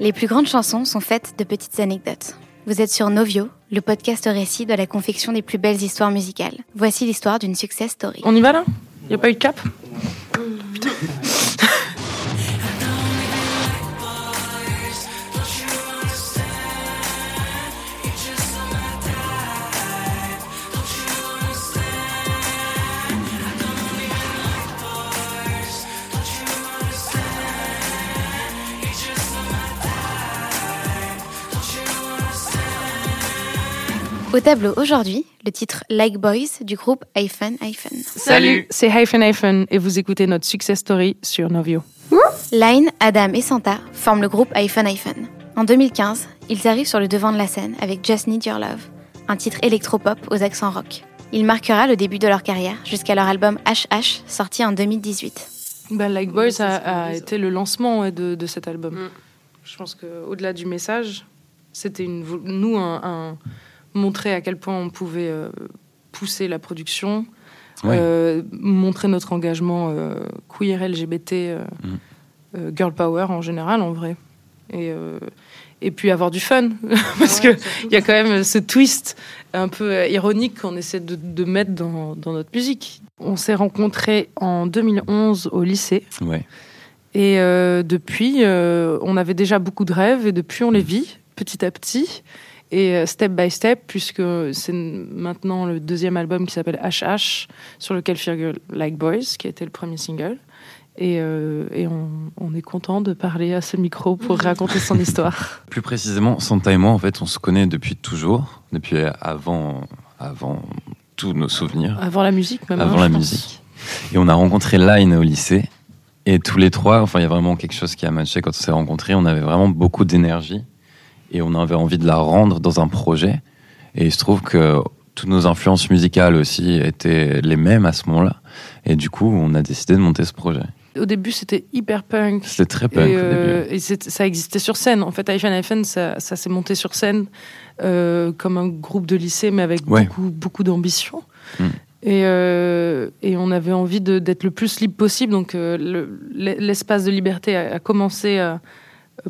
Les plus grandes chansons sont faites de petites anecdotes. Vous êtes sur Novio, le podcast récit de la confection des plus belles histoires musicales. Voici l'histoire d'une success story. On y va là? Y a pas eu de cap? Au tableau aujourd'hui, le titre Like Boys du groupe Hyphen Hyphen. Salut, c'est Hyphen Hyphen et vous écoutez notre success story sur Novio. Line, Adam et Santa forment le groupe Hyphen Hyphen. En 2015, ils arrivent sur le devant de la scène avec Just Need Your Love, un titre électropop aux accents rock. Il marquera le début de leur carrière jusqu'à leur album HH sorti en 2018. Bah, like Boys a, a été le lancement de, de cet album. Mm. Je pense qu'au-delà du message, c'était nous un, un- montrer à quel point on pouvait euh, pousser la production, Ouais. euh, montrer notre engagement euh, queer, LGBT, euh, Mm. euh, girl power en général, en vrai. Et, euh, et puis avoir du fun, parce que il y a quand même ce twist un peu ironique qu'on essaie de, de mettre dans, dans notre musique. On s'est rencontrés en 2011 au lycée. Ouais. Et euh, depuis, euh, on avait déjà beaucoup de rêves et depuis, on les vit petit à petit et euh, step by step, puisque c'est maintenant le deuxième album qui s'appelle HH, sur lequel figure Like Boys, qui a été le premier single. Et, euh, et on, on est content de parler à ce micro pour raconter son histoire. Plus précisément, Santa et moi, en fait, on se connaît depuis toujours, depuis avant, avant tous nos souvenirs, Avant la musique, même. avant hein, la musique. Et on a rencontré Line au lycée. Et tous les trois, enfin, il y a vraiment quelque chose qui a matché quand on s'est rencontrés. On avait vraiment beaucoup d'énergie et on avait envie de la rendre dans un projet. Et il se trouve que toutes nos influences musicales aussi étaient les mêmes à ce moment-là. Et du coup, on a décidé de monter ce projet. Au début, c'était hyper punk. C'était très punk et, au euh, début. et c'est- ça existait sur scène. En fait, Hyphen Hyphen, ça, ça s'est monté sur scène euh, comme un groupe de lycée, mais avec Ouais. beaucoup, beaucoup d'ambition. Mm. Et, euh, et on avait envie d'être le plus libre possible. Donc, euh, le- l'espace de liberté a, a commencé euh,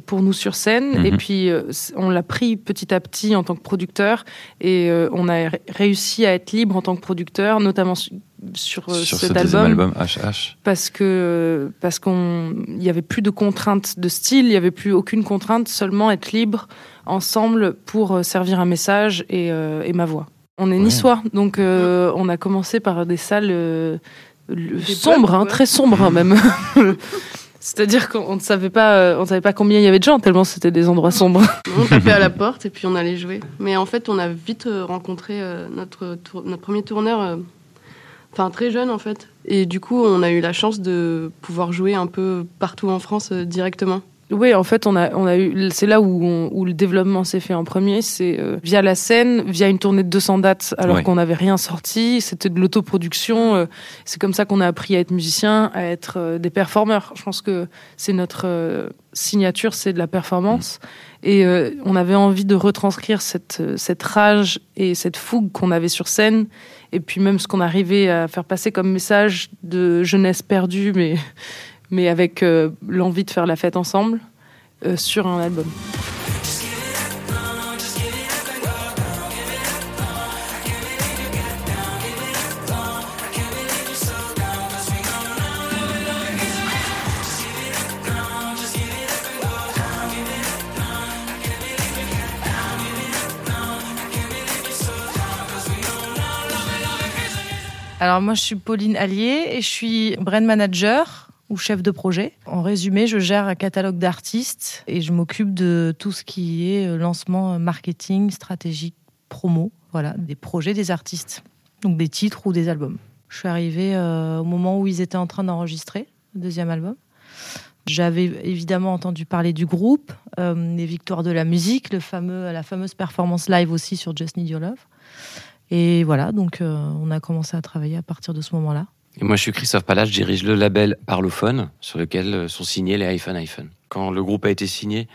pour nous sur scène. Mhm. Et puis, euh, on l'a pris petit à petit en tant que producteur. Et euh, on a ré- réussi à être libre en tant que producteur, notamment su- sur, euh, Sur cet ce album album, HH. parce que parce qu'on il y avait plus de contraintes de style, il y avait plus aucune contrainte, seulement être libre ensemble pour servir un message et, euh, et ma voix. On est Ouais. niçois, donc euh, on a commencé par des salles euh, sombres, hein, très sombres hein, même. C'est-à-dire qu'on ne savait pas, euh, on savait pas combien il y avait de gens tellement c'était des endroits sombres. On tapait à la porte et puis on allait jouer. Mais en fait, on a vite euh, rencontré euh, notre, notre premier tourneur, enfin très jeune en fait. Et du coup, on a eu la chance de pouvoir jouer un peu partout en France directement. Oui, en fait, on a, on a eu, c'est là où, on- où le développement s'est fait en premier, c'est euh, via la scène, via une tournée de 200 dates, alors Ouais. qu'on n'avait rien sorti. C'était de l'autoproduction. euh, c'est comme ça qu'on a appris à être musicien, à être euh, des performeurs. Je pense que c'est notre signature, c'est de la performance. Et euh, on avait envie de retranscrire cette, cette rage et cette fougue qu'on avait sur scène, et puis même ce qu'on arrivait à faire passer comme message de jeunesse perdue, mais mais avec euh, l'envie de faire la fête ensemble euh, sur un album. Alors moi, je suis Pauline Allier et je suis brand manager ou chef de projet. En résumé, je gère un catalogue d'artistes et je m'occupe de tout ce qui est euh, lancement, euh, marketing, stratégique, promo, voilà, des projets des artistes, donc des titres ou des albums. Je suis arrivée euh, au moment où ils étaient en train d'enregistrer le deuxième album. J'avais évidemment entendu parler du groupe, euh, les victoires de la musique, le fameux, la fameuse performance live aussi sur Just Need Your Love. Et voilà, donc on a commencé à travailler à partir de ce moment-là. Moi, je suis Christophe Pallas, je dirige le label Parlophone, sur lequel euh, sont signés les iPhone iPhone. Quand le groupe a été signé,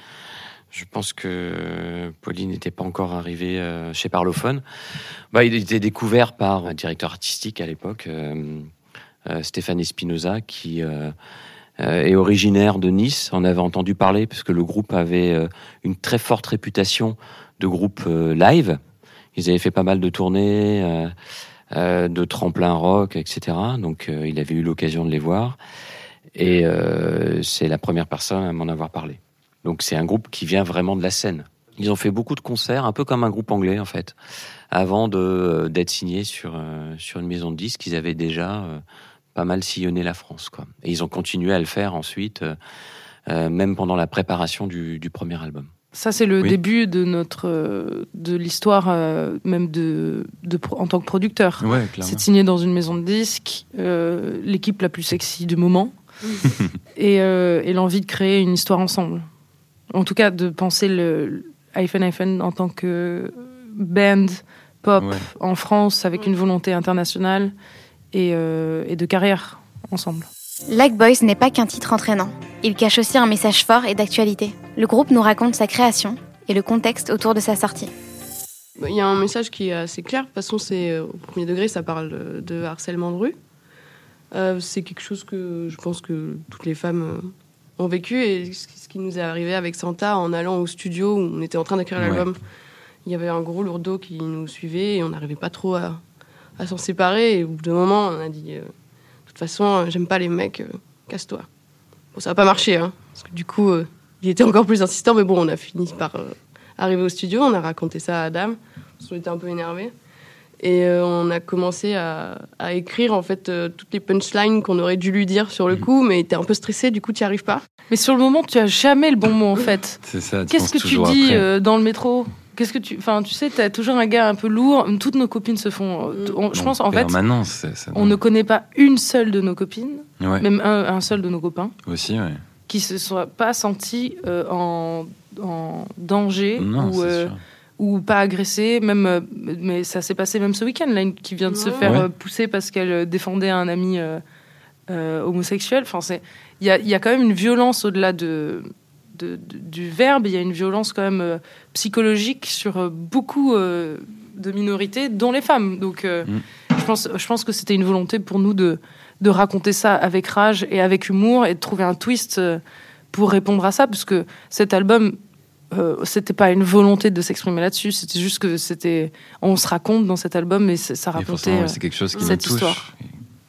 je pense que Pauline n'était pas encore arrivée euh, chez Parlophone. Bah, il était découvert par un directeur artistique à l'époque, euh, Stéphane Espinoza, qui, est originaire de Nice. On avait entendu parler parce que le groupe avait une très forte réputation de groupe live. Ils avaient fait pas mal de tournées, de tremplin rock, etc. Donc il avait eu l'occasion de les voir. Et c'est la première personne à m'en avoir parlé. Donc c'est un groupe qui vient vraiment de la scène. Ils ont fait beaucoup de concerts, un peu comme un groupe anglais en fait, avant d'être signés sur euh, sur une maison de disques. Ils avaient déjà euh, pas mal sillonné la France, quoi. Et ils ont continué à le faire ensuite, euh, même pendant la préparation du, du premier album. Ça, c'est le début de notre de l'histoire, même de, de, en tant que producteur. Ouais, c'est signé dans une maison de disques, l'équipe la plus sexy du moment, et, et l'envie de créer une histoire ensemble. En tout cas, de penser le iPhone iPhone en tant que band pop en France avec une volonté internationale et, euh, et de carrière ensemble. Like Boys n'est pas qu'un titre entraînant. Il cache aussi un message fort et d'actualité. Le groupe nous raconte sa création et le contexte autour de sa sortie. Bah, il y a un message qui est assez clair. De toute façon, c'est euh, au premier degré, ça parle de harcèlement de rue. Euh, c'est quelque chose que je pense que toutes les femmes ont vécu et ce qui nous est arrivé avec Santa en allant au studio où on était en train d'écrire l'album. Il y avait un gros lourdeau qui nous suivait et on n'arrivait pas trop à, s'en séparer. Et au bout d'un moment, on a dit euh, toute façon, euh, j'aime pas les mecs, euh, casse-toi. Bon, ça n'a pas marché, hein, parce que du coup, il était encore plus insistant, mais bon, on a fini par arriver au studio, on a raconté ça à Adam, on était un peu énervés. Et euh, on a commencé à, écrire en fait euh, toutes les punchlines qu'on aurait dû lui dire sur le mm. coup, mais t'es un peu stressé, du coup tu n'y arrives pas. Mais sur le moment, tu as jamais le bon mot en fait. C'est ça. Qu'est-ce que tu dis euh, dans le métro? Qu'est-ce que tu, enfin, tu sais, t'as toujours un gars un peu lourd. Toutes nos copines se font. Mm. je pense en fait, on ne connaît pas une seule de nos copines, même un, seul de nos copains. Aussi, ouais. Qui se soit pas senti en, en, danger non, ou ou pas agressée, même, euh, mais ça s'est passé même ce week-end, là, qui vient de se faire euh, pousser parce qu'elle euh, défendait un ami homosexuel. Enfin, il y a, y a, quand même une violence au-delà de, du verbe, il y a une violence quand même psychologique sur beaucoup de minorités, dont les femmes. Donc, mm. je, pense, je pense que c'était une volonté pour nous de, de raconter ça avec rage et avec humour et de trouver un twist pour répondre à ça, parce que cet album euh, c'était pas une volonté de s'exprimer là-dessus, c'était juste que c'était, on se raconte dans cet album, mais ça racontait euh, c'est quelque chose qui cette touche, histoire,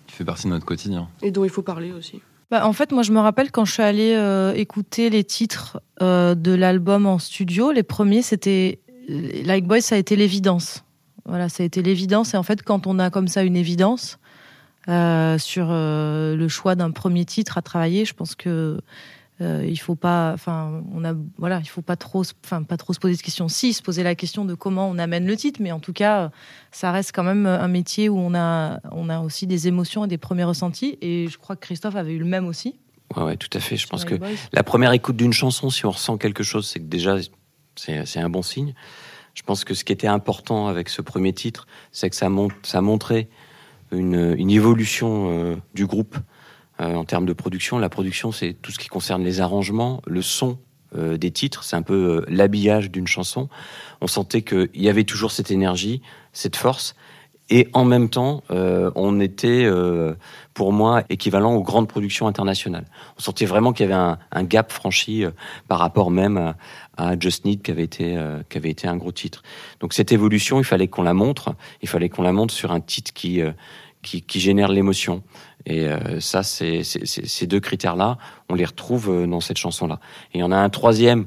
qui fait partie de notre quotidien et dont il faut parler aussi. Bah, en fait, moi, je me rappelle quand je suis allée euh, écouter les titres de l'album en studio, les premiers, c'était Like Boy, ça a été l'évidence. Voilà, ça a été l'évidence. Et en fait, quand on a comme ça une évidence sur le choix d'un premier titre à travailler, je pense que euh, il faut pas, enfin, on a, voilà, il faut pas trop, enfin, pas trop se poser de questions. Si, se poser la question de comment on amène le titre, mais en tout cas, ça reste quand même un métier où on a, on a aussi des émotions et des premiers ressentis. Et je crois que Christophe avait eu le même aussi. Ouais, ouais tout à fait. Je pense que la première écoute d'une chanson, si on ressent quelque chose, c'est que déjà, c'est un bon signe. Je pense que ce qui était important avec ce premier titre, c'est que ça, montre, ça montrait une, une évolution euh, du groupe en termes de production. La production, c'est tout ce qui concerne les arrangements, le son euh, des titres, c'est un peu euh, l'habillage d'une chanson. On sentait qu'il y avait toujours cette énergie, cette force, et en même temps, on était, pour moi, équivalent aux grandes productions internationales. On sentait vraiment qu'il y avait un, gap franchi par rapport même à, Just Need, qui avait été, qui avait été un gros titre. Donc cette évolution, il fallait qu'on la montre. Il fallait qu'on la montre sur un titre qui qui, qui génère l'émotion. Et euh, ça, ces deux critères-là, on les retrouve euh, dans cette chanson-là. Et il y en a un troisième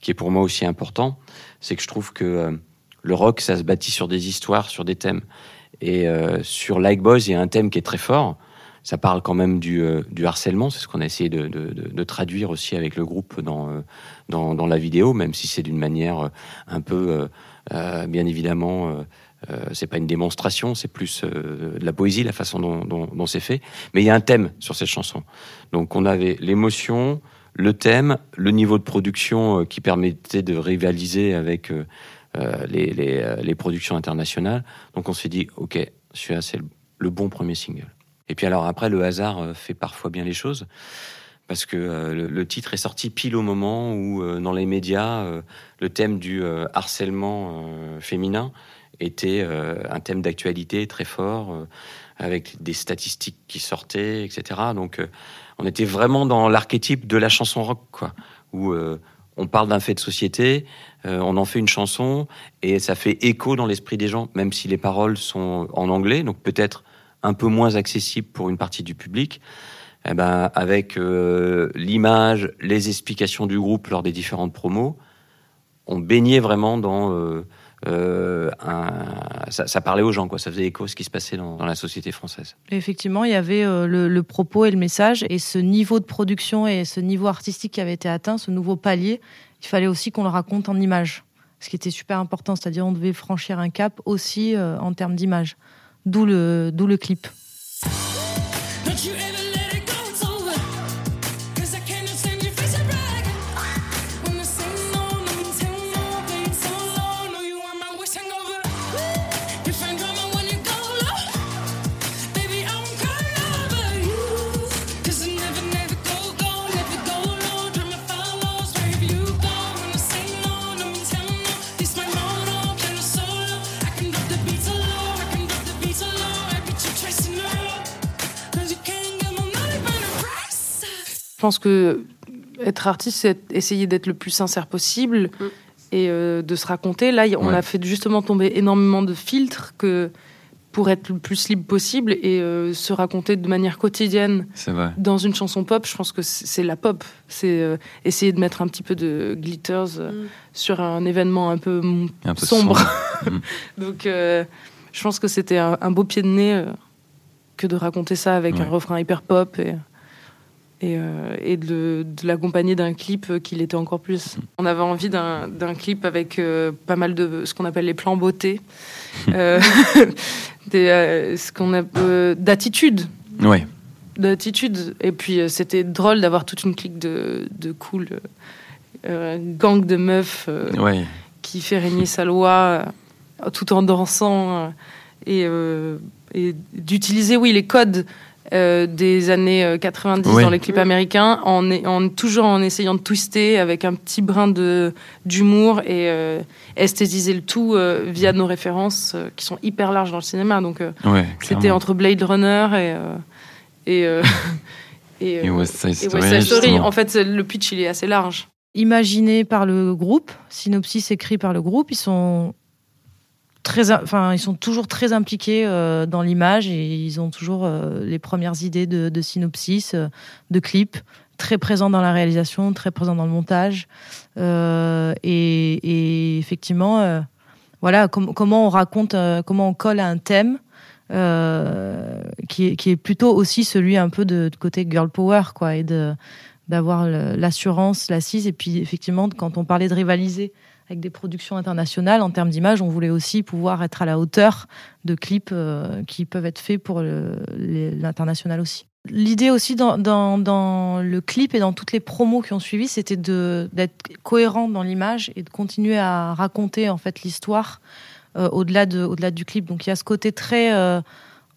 qui est pour moi aussi important, c'est que je trouve que euh, le rock, ça se bâtit sur des histoires, sur des thèmes. Et sur Like Boys, il y a un thème qui est très fort. Ça parle quand même du, harcèlement, c'est ce qu'on a essayé de, traduire aussi avec le groupe dans la vidéo, même si c'est d'une manière un peu, bien évidemment, euh, c'est pas une démonstration, c'est plus euh, de la poésie, la façon dont, c'est fait. Mais il y a un thème sur cette chanson. Donc on avait l'émotion, le thème, le niveau de production euh, qui permettait de rivaliser avec les, productions internationales. Donc on s'est dit, ok, celui-là c'est le bon premier single. Et puis alors après, le hasard fait parfois bien les choses parce que le, titre est sorti pile au moment où, dans les médias, le thème du harcèlement féminin était euh, un thème d'actualité très fort, euh, avec des statistiques qui sortaient, etc. Donc, euh, on était vraiment dans l'archétype de la chanson rock, quoi, où on parle d'un fait de société, on en fait une chanson et ça fait écho dans l'esprit des gens, même si les paroles sont en anglais, donc peut-être un peu moins accessible pour une partie du public. Eh ben, avec l'image, les explications du groupe lors des différentes promos, on baignait vraiment dans euh, un, ça, ça, parlait aux gens, quoi. Ça faisait écho à ce qui se passait dans, dans la société française. effectivement, il y avait euh, le, le, propos et le message, et ce niveau de production et ce niveau artistique qui avait été atteint, ce nouveau palier, il fallait aussi qu'on le raconte en images, ce qui était super important. C'est-à-dire, on devait franchir un cap aussi euh, en termes d'image. D'où le, d'où le clip. Je pense que être artiste, c'est essayer d'être le plus sincère possible mm. et euh, de se raconter. Là, on ouais. a fait justement tomber énormément de filtres que pour être le plus libre possible et euh, se raconter de manière quotidienne dans une chanson pop. Je pense que c'est la pop. C'est euh, essayer de mettre un petit peu de glitters euh, mm. sur un événement un peu, un peu sombre. sombre. Mm. Donc, je pense que c'était un, un, beau pied de nez que de raconter ça avec Ouais. un refrain hyper pop et et, euh, et de, de l'accompagner d'un clip qui l'était encore plus. On avait envie d'un clip avec euh, pas mal de ce qu'on appelle les plans beauté, euh, des, ce qu'on a euh, d'attitude. Ouais. D'attitude. Et puis c'était drôle d'avoir toute une clique de, de cool gang de meufs Ouais. qui fait régner sa loi tout en dansant et, et d'utiliser oui les codes euh, des années euh, 90 Oui. dans les clips américains en, en toujours en essayant de twister avec un petit brin de d'humour et euh, esthétiser le tout euh, via nos références euh, qui sont hyper larges dans le cinéma donc euh, Ouais, c'était entre Blade Runner et euh, et euh, et, Et euh, West Side et Story, West Side Story. en fait le pitch il est assez large imaginé par le groupe, synopsis écrit par le groupe. Ils sont très, enfin, ils sont toujours très impliqués euh, dans l'image et ils ont toujours euh, les premières idées de, synopsis, euh, de clips, très présents dans la réalisation, très présents dans le montage. Et, effectivement, voilà, com- comment on raconte, comment on colle à un thème. qui, est, plutôt aussi celui un peu de, côté girl power quoi et d'avoir l'assurance, l'assise. Et puis, effectivement, quand on parlait de rivaliser avec des productions internationales, en termes d'image, on voulait aussi pouvoir être à la hauteur de clips euh, qui peuvent être faits pour l'international aussi. L'idée aussi dans, le clip et dans toutes les promos qui ont suivi, c'était d'être cohérent dans l'image et de continuer à raconter en fait l'histoire euh, au-delà de, au-delà du clip. Donc il y a ce côté très euh,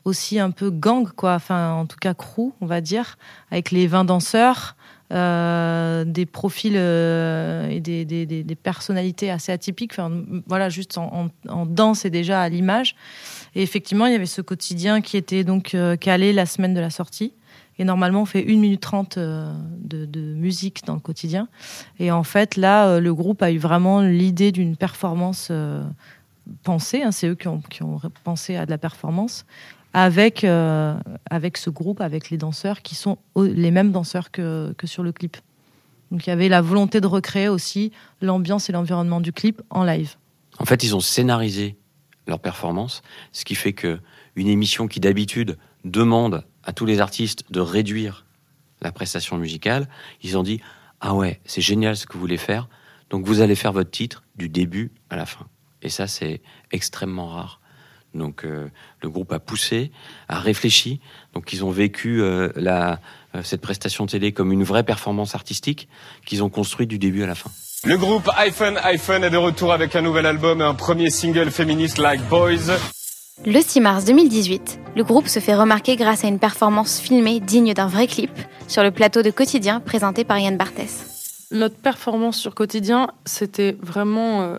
aussi un peu gang, enfin en tout cas crew, on va dire, avec les 20 danseurs, euh, des profils euh, et des, personnalités assez atypiques. Voilà, juste en, danse et déjà à l'image. Et effectivement, il y avait ce quotidien qui était donc euh, calé la semaine de la sortie. Et normalement, on fait 1 minute 30 euh, de, musique dans le quotidien. Et en fait, là, le groupe a eu vraiment l'idée d'une performance pensée. Hein, c'est eux qui ont, qui ont pensé à de la performance avec, euh, avec ce groupe, avec les danseurs qui sont les mêmes danseurs que, que sur le clip. Donc il y avait la volonté de recréer aussi l'ambiance et l'environnement du clip en live. En fait, ils ont scénarisé leur performance, ce qui fait que une émission qui d'habitude demande à tous les artistes de réduire la prestation musicale, ils ont dit ah ouais, c'est génial ce que vous voulez faire, donc vous allez faire votre titre du début à la fin. Et ça, c'est extrêmement rare. Donc euh, le groupe a poussé, a réfléchi. Donc ils ont vécu euh, la, euh, cette prestation télé comme une vraie performance artistique qu'ils ont construite du début à la fin. Le groupe iPhone iPhone est de retour avec un nouvel album et un premier single féministe Like Boys. Le 6 mars 2018, le groupe se fait remarquer grâce à une performance filmée digne d'un vrai clip sur le plateau de Quotidien présenté par Yann Barthès. Notre performance sur quotidien, c'était vraiment euh,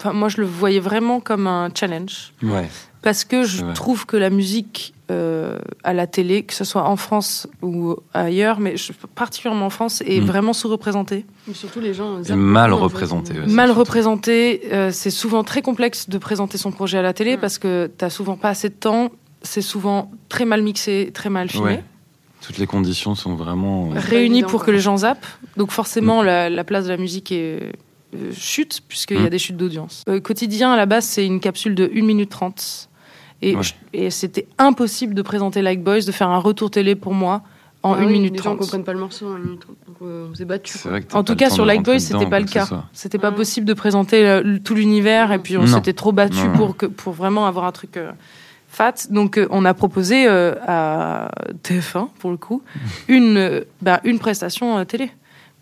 enfin, moi, je le voyais vraiment comme un challenge. Ouais. Parce que je trouve que la musique euh, à la télé, que ce soit en France ou ailleurs, mais je- particulièrement en France, est Mm. vraiment sous-représentée. Mais surtout les gens. Et mal beaucoup, en fait. représenté. ouais, Mal représentée, euh, c'est souvent très complexe de présenter son projet à la télé parce que t'as souvent pas assez de temps, c'est souvent très mal mixé, très mal filmé. Ouais. Toutes les conditions sont vraiment. euh, évident, pour que les gens zappent. Donc forcément, la, la place de la musique est, euh, chute, puisqu'il y a Mm. des chutes d'audience. Euh, quotidien, à la base, c'est une capsule de 1 minute 30. Et, Ouais. je- et c'était impossible de présenter Like Boys, de faire un retour télé pour moi en Ah 1 oui, minute Les gens 30. comprennent pas le morceau en 1 minute 30. Donc euh, on s'est battu. C'est quoi. vrai que t'as En tout cas, sur Like Boys, c'était pas le cas. C'était pas possible de présenter euh, tout l'univers et puis on s'était trop battu pour, que, pour vraiment avoir un truc euh, fat. Donc euh, on a proposé euh, à TF1, pour le coup, une, euh, bah, une prestation euh, télé.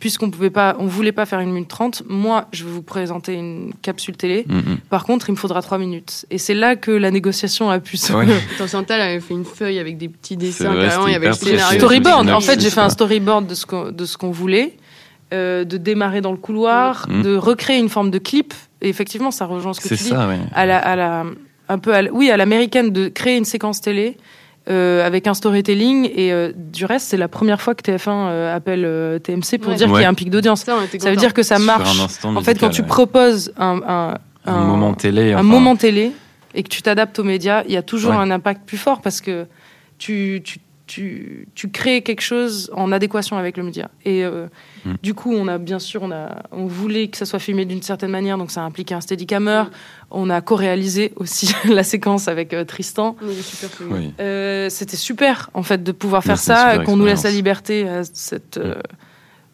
Puisqu'on pouvait pas, on voulait pas faire une minute 30, moi je vais vous présenter une capsule télé. Mm, mm. Par contre, il me faudra trois minutes. Et c'est là que la négociation a pu se. Ouais. Attends, Chantal avait fait une feuille avec des petits dessins. vrai, carrément, il y avait le scénario. storyboard. J'ai En fait, j'ai fait un storyboard de ce qu'on, de ce qu'on voulait, euh, de démarrer dans le couloir, Mm. de recréer une forme de clip. Et effectivement, ça rejoint ce que tu dis. ça, ouais. À la, à la, un peu, à la- oui, à l'américaine, de créer une séquence télé. Euh, avec un storytelling et euh, du reste c'est la première fois que TF1 euh, appelle euh, TMC pour Ouais. dire qu'il y a un pic d'audience. Ça, Ça veut dire que ça marche. En fait, quand tu ouais. proposes un, un, un moment télé. un enfin, moment télé et que tu t'adaptes aux médias, il y a toujours Ouais. un impact plus fort parce que tu, tu, tu, tu crées quelque chose en adéquation avec le média. Et euh, Mm. du coup, on a bien sûr, on, a, on voulait que ça soit filmé d'une certaine manière, donc ça a impliqué un steadicammer. Mm. On a co-réalisé aussi la séquence avec euh, Tristan. On est super cool. Oui. Euh, C'était super en fait de pouvoir faire ça, super qu'on nous laisse la liberté à cette. euh,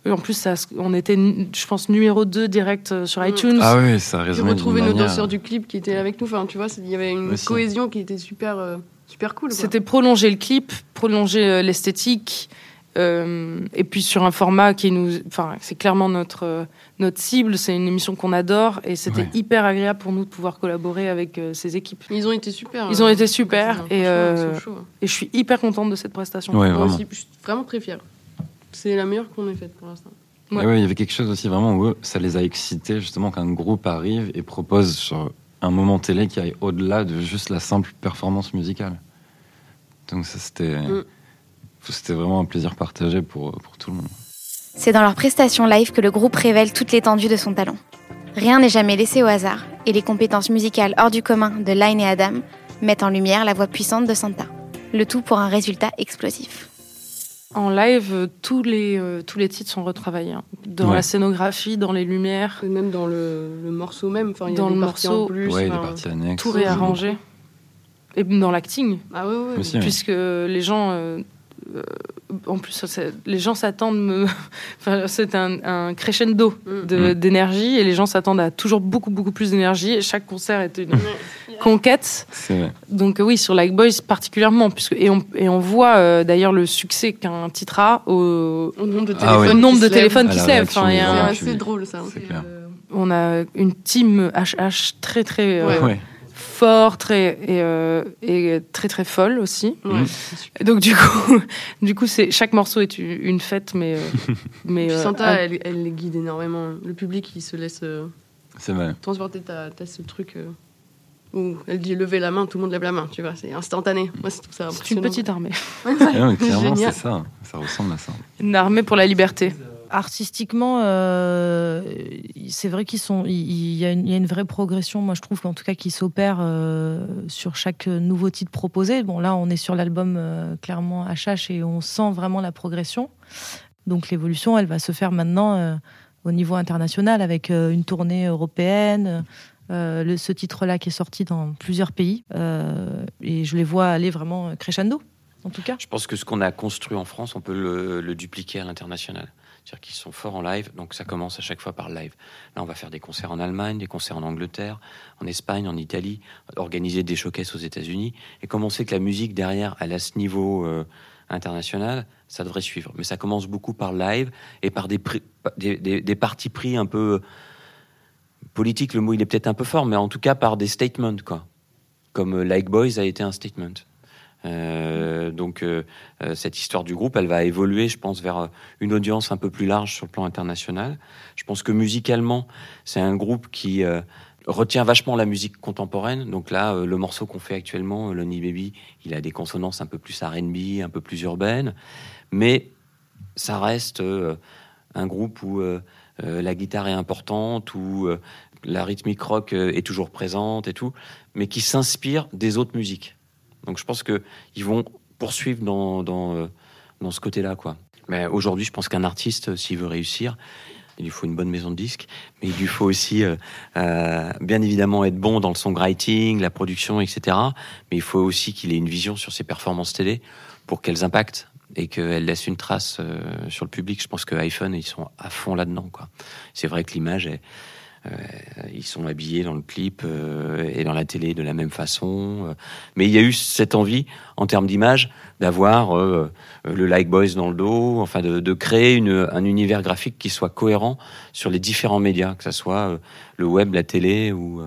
et en plus, ça, on était, je pense, numéro 2 direct sur Mm. iTunes. Ah oui, ça J'ai résonne retrouvé d'une nos manière- danseurs du clip qui étaient avec nous. Enfin, tu vois, il y avait une Aussi. cohésion qui était super, euh, super cool. C'était prolonger le clip, prolonger euh, l'esthétique, euh, et puis sur un format qui nous, enfin, c'est clairement notre euh, notre cible. C'est une émission qu'on adore, et c'était Ouais. hyper agréable pour nous de pouvoir collaborer avec euh, ces équipes. Ils ont été super. Ils ont euh, été super, et, euh, hein. Et je suis hyper contente de cette prestation. Ouais, Moi vraiment. aussi, je suis vraiment très fière. C'est la meilleure qu'on ait faite pour l'instant. Ouais. Il y avait quelque chose aussi vraiment où ça les a excités justement qu'un groupe arrive et propose sur un moment télé qui aille au-delà de juste la simple performance musicale. Donc ça c'était Mm. c'était vraiment un plaisir partagé pour, pour tout le monde. C'est dans leur prestation live que le groupe révèle toute l'étendue de son talent. Rien n'est jamais laissé au hasard, et les compétences musicales hors du commun de Line et Adam mettent en lumière la voix puissante de Santa. Le tout pour un résultat explosif. En live, euh, tous les euh, tous les titres sont retravaillés hein. dans Ouais. la scénographie, dans les lumières, Et même dans le, le morceau même, enfin, il y a Dans des le parties morceau, en plus. ouais, les enfin, parties annexes. tout réarrangé, et dans l'acting. Ah ouais, ouais. Aussi, ouais. puisque les gens euh, en plus les gens s'attendent me... enfin, c'est un, un crescendo Mm. Mm. d'énergie et les gens s'attendent à toujours beaucoup beaucoup plus d'énergie chaque concert est une Ouais. conquête vrai. donc euh, oui sur Like Boys particulièrement puisque et on, et on voit euh, d'ailleurs le succès qu'un titre a au, Au nombre de Ah ouais. téléphones. nombre qui de se téléphones qui lèvent Enfin, C'est assez drôle ça. Euh, on a une team HH très très euh, Ouais. Fort très et, euh, et très très folle aussi Ouais, super. Donc du coup, du coup, c'est chaque morceau est une fête, mais euh, mais Puis euh, Santa, ah, elle, elle les guide énormément. Le public, il se laisse euh, C'est vrai. transporter. T'as as ce truc euh, où elle dit lever la main, tout le monde lève la main. Tu vois, c'est instantané. Moi, c'est tout ça. c'est une petite armée, ouais, clairement, c'est ça. Ça ressemble à ça. une armée pour la liberté. Artistiquement, euh, c'est vrai qu'ils sont. Il y, a une, vraie progression. Moi, je trouve qu'en tout cas, qui s'opère euh, sur chaque nouveau titre proposé. Bon, là, on est sur l'album euh, clairement HH et on sent vraiment la progression. Donc, l'évolution, elle va se faire maintenant au niveau international avec une tournée européenne. ce titre-là qui est sorti dans plusieurs pays et je les vois aller vraiment crescendo en tout cas Je pense que ce qu'on a construit en France, on peut le dupliquer à l'international. C'est-à-dire qu'ils sont forts en live, donc ça commence à chaque fois par live. Là, on va faire des concerts en Allemagne, des concerts en Angleterre, en Espagne, en Italie, organiser des showcases aux États-Unis. Et comme on sait que la musique derrière, elle a ce niveau euh, international, ça devrait suivre. Mais ça commence beaucoup par live et par des, des, des partis pris un peu politiques. Le mot, il est peut-être un peu fort, mais en tout cas par des statements, quoi. Comme euh, Like Boys a été un statement. Euh, donc euh, euh, cette histoire du groupe, elle va évoluer, je pense, vers une audience un peu plus large sur le plan international. Je pense que musicalement, c'est un groupe qui, retient vachement la musique contemporaine. Donc là, le morceau qu'on fait actuellement, Lonely Baby, il a des consonances un peu plus R&B, un peu plus urbaines, mais ça reste un groupe où la guitare est importante, où la rythmique rock est toujours présente et tout, mais qui s'inspire des autres musiques. Donc je pense qu'ils vont poursuivre dans, dans, dans ce côté-là, quoi. Mais aujourd'hui, je pense qu'un artiste, s'il veut réussir, il lui faut une bonne maison de disques, mais il lui faut aussi, euh, euh, bien évidemment, être bon dans le songwriting, la production, etc. Mais il faut aussi qu'il ait une vision sur ses performances télé pour qu'elles impactent et qu'elles laissent une trace euh, sur le public. Je pense que iPhone, ils sont à fond là-dedans. C'est vrai que l'image est, euh, ils sont habillés dans le clip euh, et dans la télé de la même façon. Euh. mais il y a eu cette envie, en termes d'image, d'avoir le Like Boys dans le dos, enfin de, créer un univers graphique qui soit cohérent sur les différents médias, que ce soit le web, la télé ou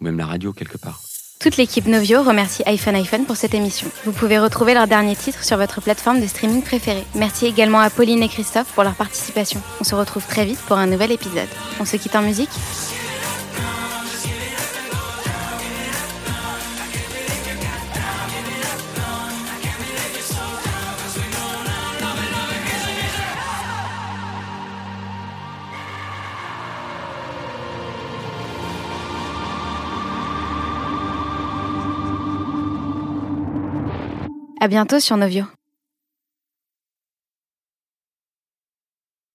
même la radio quelque part. Toute l'équipe Novio remercie iPhone iPhone pour cette émission. Vous pouvez retrouver leur dernier titre sur votre plateforme de streaming préférée. Merci également à Pauline et Christophe pour leur participation. On se retrouve très vite pour un nouvel épisode. On se quitte en musique bientôt sur Novio.